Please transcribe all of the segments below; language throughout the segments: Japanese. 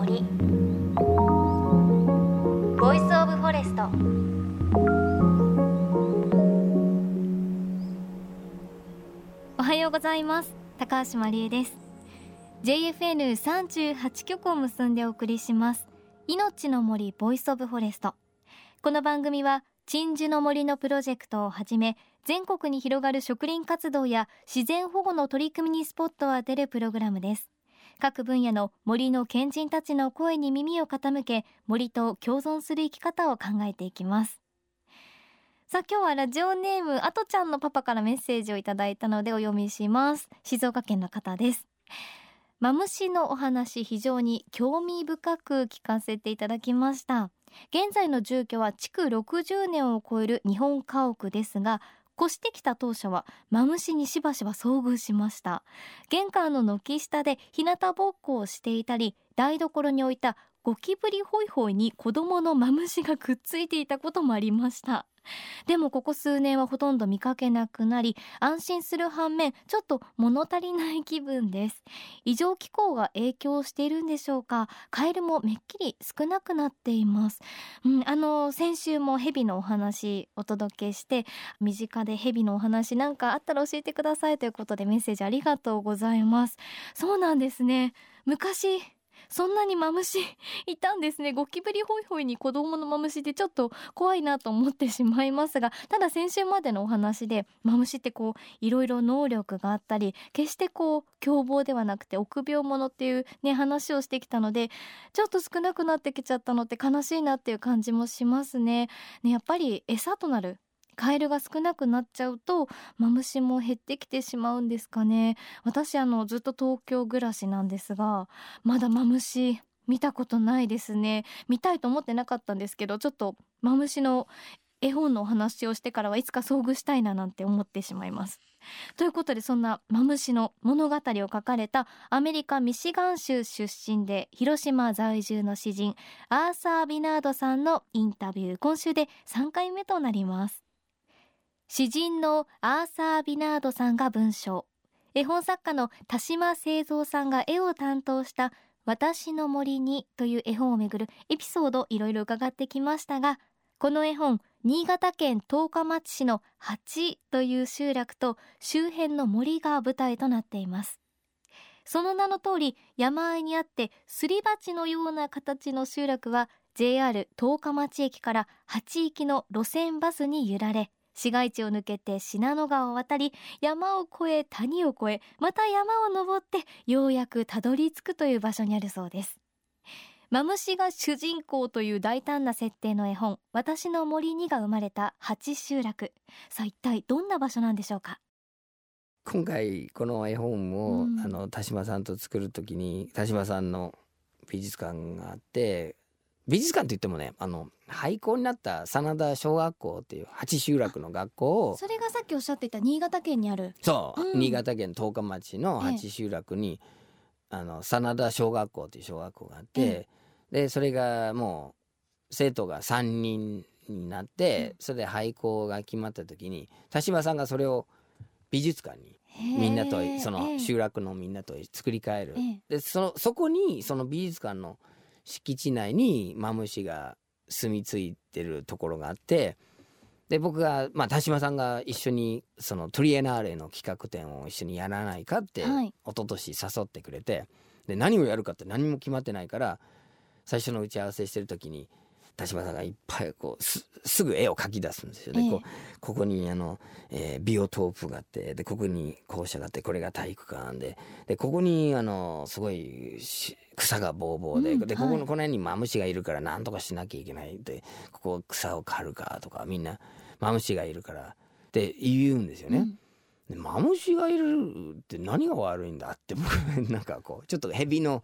森。 Voice of Forest おはようございます。高橋真理恵です。JFN38 局を結んでお送りします。命の森 Voice of Forest この番組は鎮守の森のプロジェクトをはじめ全国に広がる植林活動や自然保護の取り組みにスポットを当てるプログラムです。各分野の森の賢人たちの声に耳を傾け森と共存する生き方を考えていきます。さあ今日はラジオネームあとちゃんのパパからメッセージをいただいたのでお読みします。静岡県の方です。マムシのお話非常に興味深く聞かせていただきました。現在の住居は築60年を超える日本家屋ですが越してきた当初はマムシにしばしば遭遇しました。玄関の軒下で日向ぼっこをしていたり台所に置いたゴキブリホイホイに子供のマムシがくっついていたこともありました。でもここ数年はほとんど見かけなくなり安心する反面ちょっと物足りない気分です。異常気候が影響しているんでしょうか？カエルもめっきり少なくなっています、うん、あの先週もヘビのお話お届けして身近でヘビのお話なんかあったら教えてくださいということでメッセージありがとうございます。そうなんですね。昔そんなにマムシいたんですね。ゴキブリホイホイに子供のマムシってちょっと怖いなと思ってしまいますがただ先週までのお話でマムシってこういろいろ能力があったり決してこう凶暴ではなくて臆病者っていうね話をしてきたのでちょっと少なくなってきちゃったのって悲しいなっていう感じもしますね。ねやっぱり餌となるカエルが少なくなっちゃうとマムシも減ってきてしまうんですかね。私あのずっと東京暮らしなんですがまだマムシ見たことないですね。見たいと思ってなかったんですけどちょっとマムシの絵本のお話をしてからはいつか遭遇したいななんて思ってしまいます。ということでそんなマムシの物語を書かれたアメリカミシガン州出身で広島在住の詩人アーサー・ビナードさんのインタビュー今週で3回目となります。詩人のアーサー・ビナードさんが文章。絵本作家の田島製造さんが絵を担当した私の森にという絵本をめぐるエピソードいろいろ伺ってきましたがこの絵本新潟県十日町市の八という集落と周辺の森が舞台となっています。その名の通り山あいにあってすり鉢のような形の集落は JR 十日町駅から八行きの路線バスに揺られ市街地を抜けて信濃川を渡り山を越え谷を越えまた山を登ってようやくたどり着くという場所にあるそうです。マムシが主人公という大胆な設定の絵本私の森にが生まれた八集落。さあ一体どんな場所なんでしょうか？今回この絵本を、うん、あの田島さんと作る時に田島さんの美術館があって美術館といってもねあの廃校になった真田小学校っていう八集落の学校をそれがさっきおっしゃっていた新潟県にある。そう、うん、新潟県十日町の八集落に、ええ、あの真田小学校っていう小学校があって、え、でそれがもう生徒が3人になって、うん、それで廃校が決まった時に田島さんがそれを美術館にみんなとその集落のみんなと作り変える、でそのそこにその美術館の敷地内にマムシが住み着いてるところがあってで僕が、まあ、田島さんが一緒にそのトリエナーレの企画展を一緒にやらないかって、はい、一昨年誘ってくれてで何をやるかって何も決まってないから最初の打ち合わせしてる時に田島さんがいっぱいこうすぐ絵を描き出すんですよね。えー、こうここにあの、えー、ビオトープがあってでここに校舎があってこれが体育館で。でここにあのすごい草がぼうぼうでうん、でここの、この辺にマムシがいるから何とかしなきゃいけない。でここ草を刈るかとかみんなマムシがいるからって言うんですよね。うん、マムシがいるって何が悪いんだって僕 なんかこうちょっとヘビの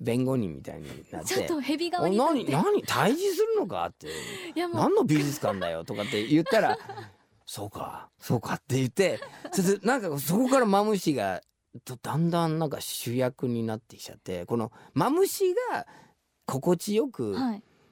弁護人みたいになってちょっと側に何何退治するのかって何の美術館だよとかって言ったら そうかそうかって言ってそれでなんかそこからマムシがだんだんなんか主役になってきちゃってこのマムシが心地よく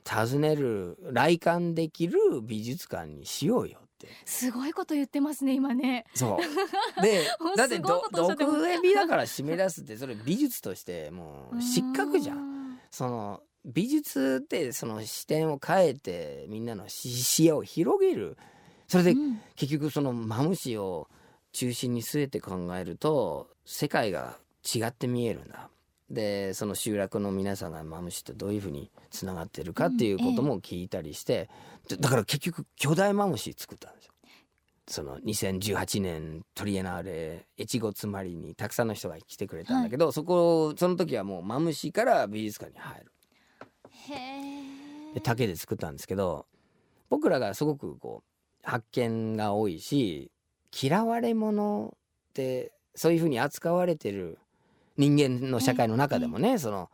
訪ねる、来館できる美術館にしようよって。すごいこと言ってますね今ね。そう。でだって毒蛇だから締め出すってそれ美術としてもう失格じゃん。その美術ってその視点を変えてみんなの視視野を広げる。それでうん。結局そのマムシを中心に据えて考えると世界が違って見えるんだ。でその集落の皆さんがマムシとどういうふうにつながってるかっていうことも聞いたりして、でだから結局巨大マムシ作ったんですよ。その2018年トリエナーレ越後つまりにたくさんの人が来てくれたんだけど、そこその時はもうマムシから美術館に入るへえで竹で作ったんですけど僕らがすごくこう発見が多いし嫌われ者ってそういうふうに扱われてる人間の社会の中でもね、その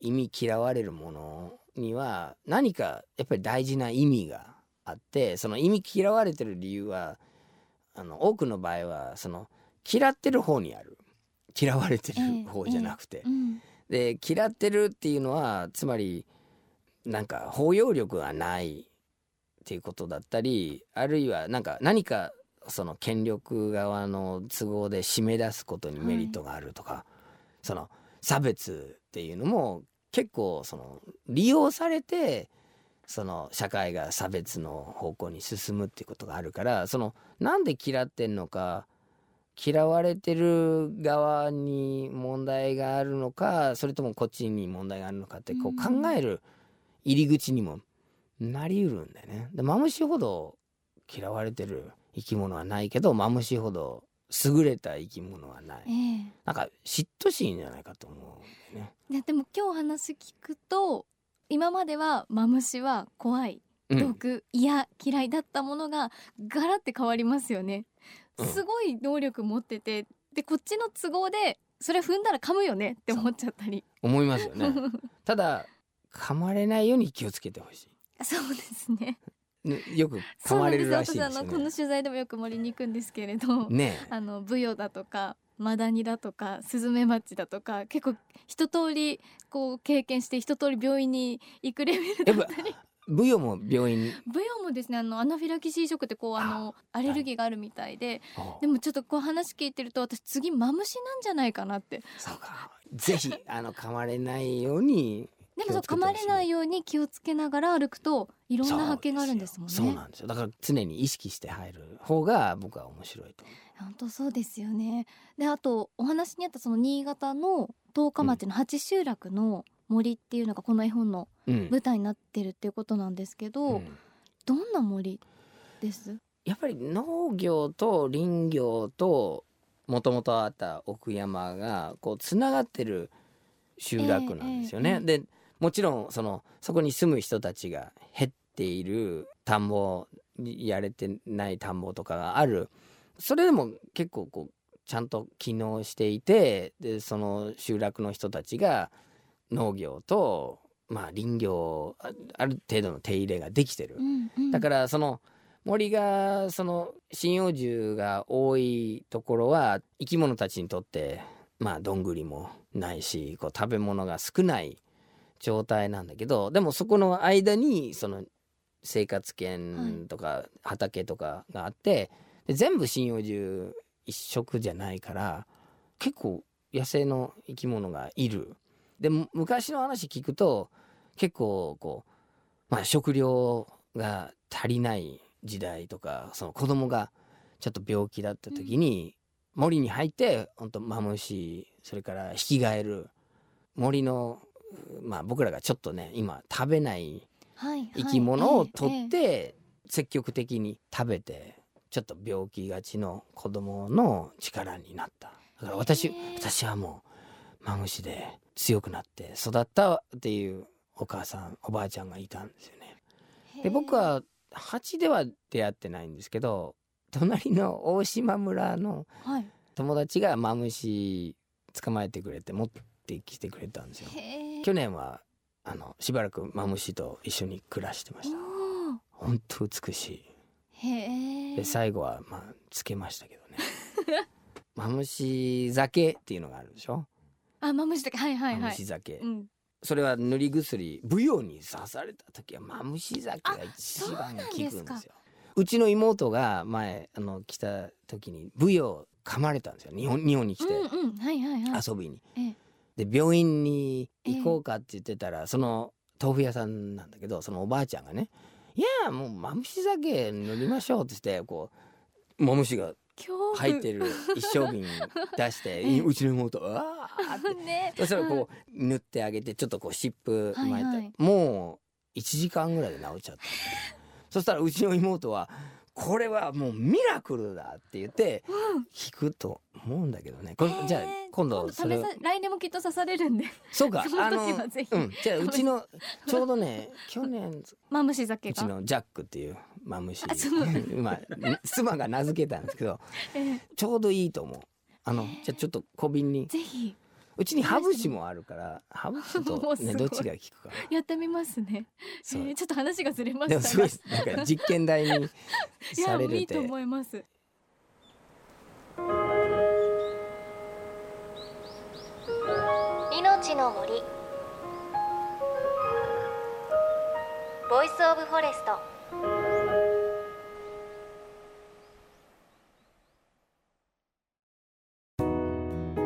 意味嫌われるものには何かやっぱり大事な意味があってその意味嫌われてる理由はあの多くの場合はその嫌ってる方にある。嫌われてる方じゃなくて、うん。で嫌ってるっていうのはつまりなんか包容力がないっていうことだったりあるいはなんか何かその権力側の都合で締め出すことにメリットがあるとか、その差別っていうのも結構その利用されてその社会が差別の方向に進むっていうことがあるからそのなんで嫌ってんのか嫌われてる側に問題があるのかそれともこっちに問題があるのかってこううん考える入り口にもなりうるんだよね。でマムシほど嫌われてる生き物はないけどマムシほど優れた生き物はない。ええなんか嫉妬心じゃないかと思うね。いやでも今日話聞くと今まではマムシは怖いうん毒、嫌嫌いだったものがガラって変わりますよね、うんすごい能力持っててでこっちの都合でそれ踏んだら噛むよねって思っちゃったり思いますよね。ただ噛まれないように気をつけてほしそうです。ねよく噛れるらしいですよね。のこの取材でもよく森に行くんですけれど、ねあのブヨだとかマダニだとかスズメバチだとか結構一通りこう経験して一通り病院に行くレベルだったりブヨも病院に？ブヨもですねあのアナフィラキシーショックってこうあのアレルギーがあるみたいであでもちょっとこう話聞いてると私次マムシなんじゃないかなってそうか。ぜひあの噛まれないように。でもそう噛まれないように気をつけながら歩くといろんな発見があるんですもんねそうなんですよ。だから常に意識して入る方が僕は面白いと思本当そうですよねであとお話にあったその新潟の十日町の八集落の森っていうのがこの絵本のう。うん。舞台になってるっていうことなんですけど、うんどんな森です？やっぱり農業と林業ともともとあった奥山がこうつながってる集落なんですよね。えええでもちろんそのそこに住む人たちが減っている田んぼにやれてない田んぼとかがあるそれでも結構こうちゃんと機能していてでその集落の人たちが農業とまあ林業あある程度の手入れができてる。だかららその森がその針葉樹が多いところは生き物たちにとってまあどんぐりもないしこう食べ物が少ない状態なんだけどでもそこの間にその生活圏とか畑とかがあって、で全部針葉樹一色じゃないから結構野生の生き物がいる。でむ昔の話聞くと結構こう、まあ、食料が足りない時代とかその子供がちょっと病気だった時に、森に入って本当マムシそれからヒキガエル森のまあ僕らがちょっとね今食べない生き物を取って積極的に食べてちょっと病気がちの子供の力になった。だから私私はもうマムシで強くなって育ったっていうお母さんおばあちゃんがいたんですよね。で僕は蜂では出会ってないんですけど隣の大島村のはい。友達がマムシ捕まえてくれて持ってきてくれたんですよ。去年はあのしばらくマムシと一緒に暮らしてました。本当美しい。で最後はまあつけましたけどね。マムシ酒っていうのがあるでしょ？あマムシだけはいはいマはいムシ酒。うんそれは塗り薬舞踊に刺された時はマムシ酒が一番効くんでですよ。うちの妹が前あの来た時に舞踊噛まれたんですよ日本日本に来て遊びに。ええで病院に行こうかって言ってたら、その豆腐屋さんなんだけどそのおばあちゃんがね「いやもうマムシ酒塗りましょう」って言ってこうマムシが入ってる一升瓶出して ええ。うちの妹「うわーって。ね。そしたらこう塗ってあげてちょっとこう湿布巻いて、はいはい。もう1時間ぐらいで治っちゃった。そしたらうちの妹は「これはもうミラクルだ」って言ってうん聞くと思うんだけどね。これじゃあ今度それ来年もきっと刺されるんで。そうか その時はぜひ。うん、じゃあうちのちょうどね去年マムシ酒うちがのジャックっていうマムシ。まあ妻が名付けたんですけど ええ。ちょうどいいと思う。あのじゃあちょっと小瓶に。ぜひうちにハブシもあるからハブシとね どっちが効くかな。やってみますね、えーちょっと話がずれましたが。でもすごいなんか実験台にいさやれるって。いいと思います。命の森。 Voice of Forest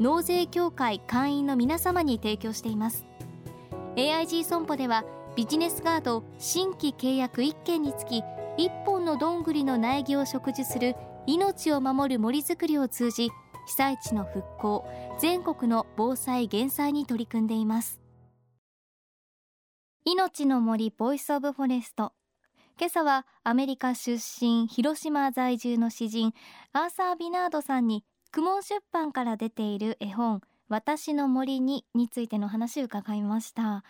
納税協会会員の皆様に提供しています。AIG 損保ではビジネスガード新規契約1件につき1本のどんぐりの苗木を植樹する命を守る森づくりを通じ被災地の復興全国の防災減災に取り組んでいます。命の森 Voice of Forest。今朝はアメリカ出身広島在住の詩人アーサー・ビナードさんに公文出版から出ている絵本私の森にについての話を伺いました。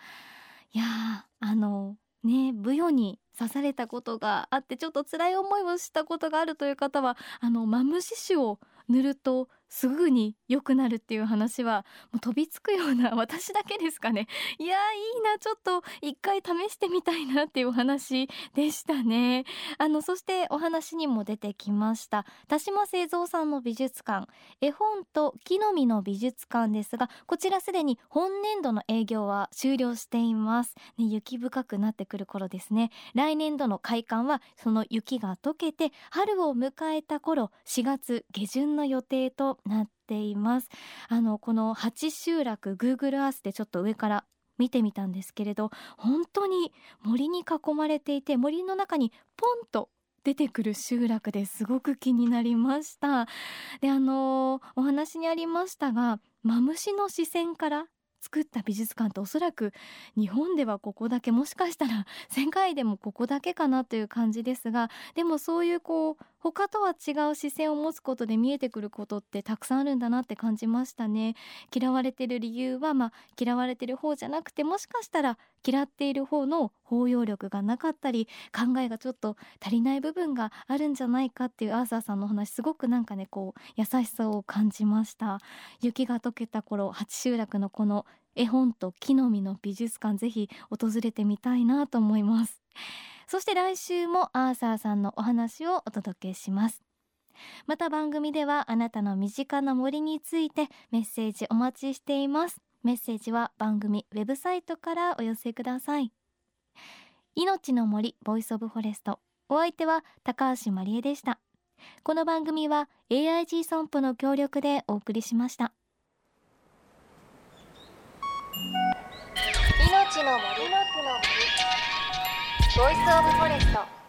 いやーあのねブヨに刺されたことがあってちょっと辛い思いをしたことがあるという方はあのマムシ酒を塗るとすぐに良くなるっていう話はもう飛びつくような私だけですかね。いやーいいな。ちょっと一回試してみたいなっていうお話でしたね。あのそしてお話にも出てきました。田島製造さんの美術館。絵本と木の実の美術館ですがこちらすでに本年度の営業は終了しています、ね、雪深くなってくる頃ですね。来年度の開館はその雪が溶けて春を迎えた頃4月下旬の予定となっています。あのこの八集落 Google Earth でちょっと上から見てみたんですけれど本当に森に囲まれていて森の中にポンと出てくる集落ですごく気になりました。であのお話にありましたがマムシの視線から作った美術館っておそらく日本ではここだけもしかしたら世界でもここだけかなという感じですがでもそういうこう他とは違う視線を持つことで見えてくることってたくさんあるんだなって感じましたね。嫌われてる理由はまあ嫌われてる方じゃなくてもしかしたら嫌っている方の包容力がなかったり考えがちょっと足りない部分があるんじゃないかっていうアーサーさんの話すごくなんかねこう優しさを感じました。雪が溶けた頃八集落のこの絵本と木の実の美術館ぜひ訪れてみたいなと思います。そして来週もアーサーさんのお話をお届けします。また番組ではあなたの身近な森についてメッセージお待ちしています。メッセージは番組ウェブサイトからお寄せください。命の森 Voice of Forest。お相手は高橋まりえでした。この番組は AIG 損保の協力でお送りしました。命の森ボイスオブフォレスト。